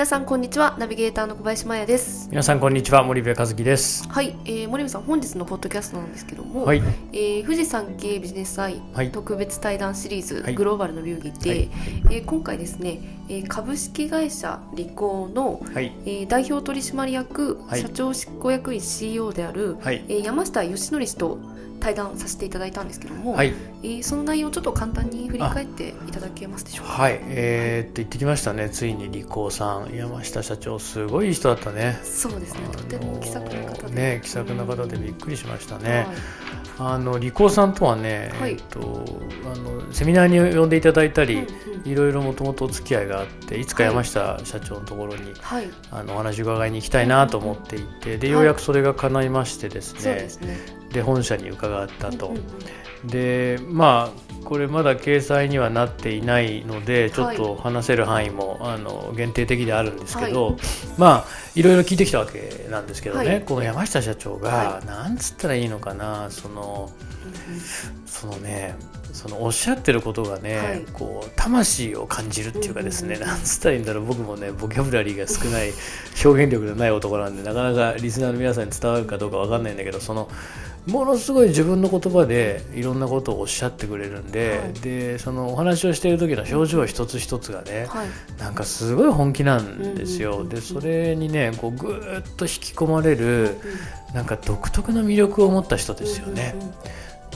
皆さんこんにちは。ナビゲーターの小林真也です。皆さんこんにちは。森部和樹です。はい、えー、森部さん本日のポッドキャストなんですけども、はい。えー、富士山系ビジネス祭、はい。特別対談シリーズ、はい。グローバルの流儀で、はい。えー今回ですね、えー株式会社リコーの、はい。えー代表取締役、はい。社長執行役員 CEO である、はい。えー山下義則氏と対談させていただいたんですけども、はい。えーその内容をちょっと簡単に振り返っていただけますでしょうか？はい。えー、って言ってきましたね。ついに利口さん山下社長すごいいい人だったね。そうですね、とても気さくな方で。ね気さくな方でびっくりしましたね、はいあの利口さんとはね、はい。えっとあのセミナーに呼んでいただいたり、うんうん。いろいろもともとお付き合いがあっていつか山下社長のところに、はい、あのお話伺いに行きたいなと思っていてではい。ようやくそれが叶いましてですね、そうですね。で本社に伺ったと。うんうんうんでまあこれまだ掲載にはなっていないのでちょっと話せる範囲も、あの限定的であるんですけど、まあいろいろ聞いてきたわけなんですけどね、はい。この山下社長が、はなんつったらいいのかなそのそのねそのおっしゃってることがね、はい。こう魂を感じるっていうかですね、うんうんうん。なんつったらいいんだろう。僕もねボキャブラリーが少ない表現力のない男なんでなかなかリスナーの皆さんに伝わるかどうかわかんないんだけどそのものすごい自分の言葉でいろんなことをおっしゃってくれるんで,、はい。でそのお話をしている時の表情一つ一つがね、はい、なんかすごい本気なんですよ。でそれにねこうぐーっと引き込まれるなんか独特な魅力を持った人ですよね。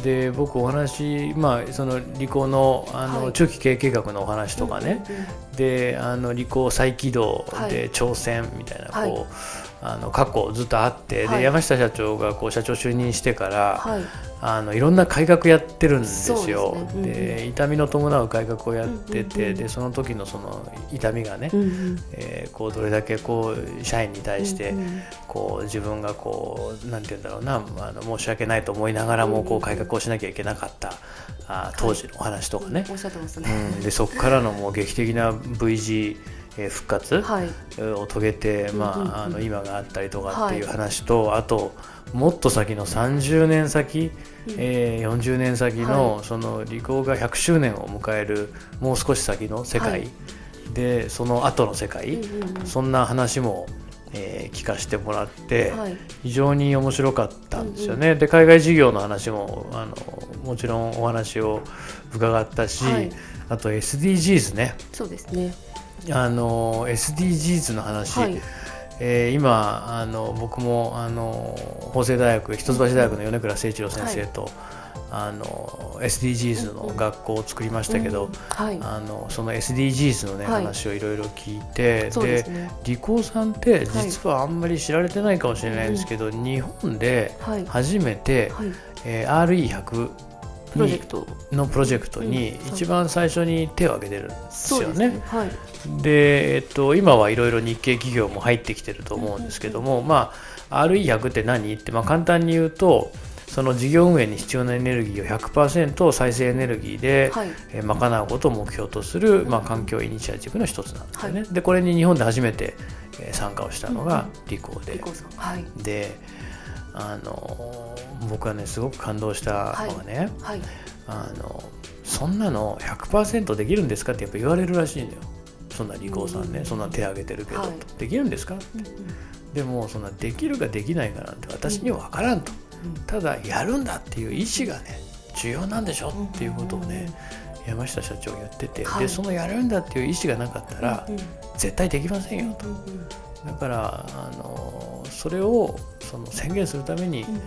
で僕お話まあその理工のあの、はい。中期経営計画のお話とかね、うんうんうん。であの理工再起動はい。で挑戦みたいな、はい。こうあの過去ずっとあって、はい。で山下社長がこう社長就任してから、はい、あのいろんな改革やってるんですよ。ですね。うんう痛みの伴う改革をやってて、うんうんうん。でその時のその痛みがね、うんうん。えーこうどれだけこう社員に対してうんうん。こう自分がこうなんて言うんだろうなあの申し訳ないと思いながらもこう改革をしなきゃいけなかったあ当時のお話とかね、おっしゃってましたうね。ん、でそこからのもう劇的な V 字えー復活はい、を遂げて、まあ、あの今があったりとかっていう話と、あともっと先の30年先、うん。えー40年先の,、はその理工が100周年を迎えるもう少し先の世界、はい。でその後の世界、うんうんうん。そんな話も、えー聞かせてもらって、はい、非常に面白かったんですよね。で海外事業の話もあのもちろんお話を伺ったし、はい。あと SDGs ね。そうですね。あの SDGs の話、はい、えー今あの僕もあの法政大学一橋大学の米倉誠一郎先生と、あの SDGs の学校を作りましたけど、うんはい、あのその SDGs のね、はい。話をいろいろ聞いてそうですね。理工さんって実はあんまり知られてないかもしれないんですけど、日本ではい、初めて、はい、えー RE100 プロジェクト。のプロジェクトにうん。一番最初に手を挙げてるんですよね。でえっと、今はいろいろ日系企業も入ってきてると思うんですけども、まあ、RE100 って何って、まあ、簡単に言うとその事業運営に必要なエネルギーを100%再生エネルギーで、賄うことを目標とする、まあ、環境イニシアチブの一つなんですよね。でこれに日本で初めて、えー参加をしたのがリコーで。であの僕はねすごく感動したのがね、はい、あのそんなの100%できるんですかってやっぱ言われるらしいのよ。そんな理工さんね、うん。そんな手挙げてるけど、はい。できるんですか？うんうん。でもそんなできるかできないかなんて私には分からんと、ただやるんだっていう意思がね重要なんでしょ？っていうことをね、山下社長言ってて、はい。でそのやるんだっていう意思がなかったら、うんうん。絶対できませんよと。うんうん。だからあのそれをその宣言するために、うん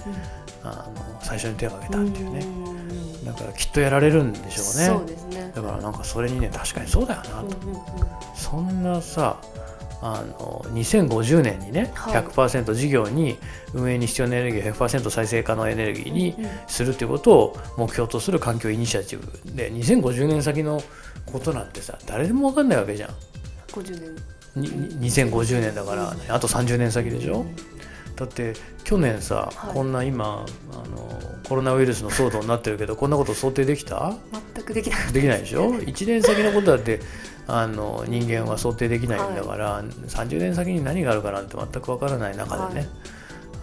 あの最初に手を挙げうんたっていうね、んんだからきっとやられるんでしょうね。そうですね。だからなんかそれにね確かにそうだよなと、うんうんうん。そんなさあの2050年にね、はい。100%事業に運営に必要なエネルギーを100%再生可能エネルギーにうんするっていうことを目標とする環境イニシアチブで2050年先のことなんてさ誰でも分かんないわけじゃん。50年。にに2050年だから、あと30年先でしょ、だって去年さ、はい。こんな今あのコロナウイルスの騒動になってるけどこんなこと想定できた？全全くできなかった。できないでしょ？1年先のことだってあの人間は想定できないんだから、30年先に何があるかなんて全くわからない中でね、はい。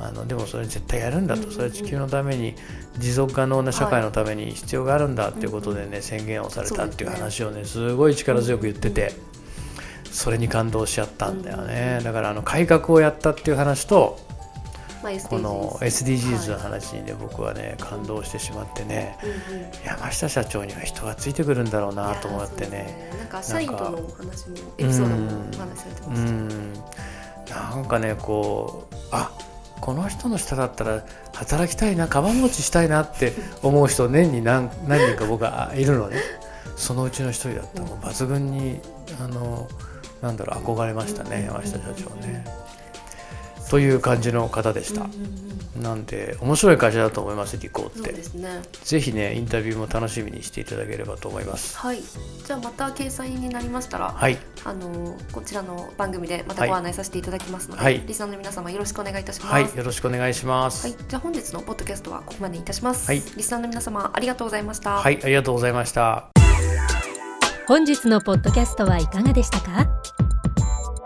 あのでもそれ絶対やるんだと、うんうんうん。それは地球のために持続可能な社会のために必要があるんだってい。うことでね、宣言をされたっていう話をねすごい力強く言ってて、それに感動しちゃったんだよね、だからあの改革をやったっていう話とまあ、この SDGs のはい話にね、僕はね感動してしまってね。うんうん。山下社長には人がついてくるんだろうなと思ってね。いやーそうですなんか社員とのお話もエピソードもお話しされてうました、ん。なんかねこうあこの人の下だったら働きたいなカバン持ちしたいなって思う人年に何何人か僕はいるのね。そのうちの一人だった。もう抜群にあのなんだろう憧れましたね山下社長ね。という感じの方でしたうん。うんうんなんで面白い会社だと思いますリコーっそうてですねぜひねインタビューも楽しみにしていただければと思います。はいじゃあまた掲載になりましたら、はいあのこちらの番組でまたご案内させていただきますので、はいリスナーの皆様よろしくお願いいたします。はいよろしくお願いします。はい、じゃあ本日のポッドキャストはここまでいたします。はいリスナーの皆様ありがとうございました。はい、ありがとうございました。本日のポッドキャストはいかがでしたか？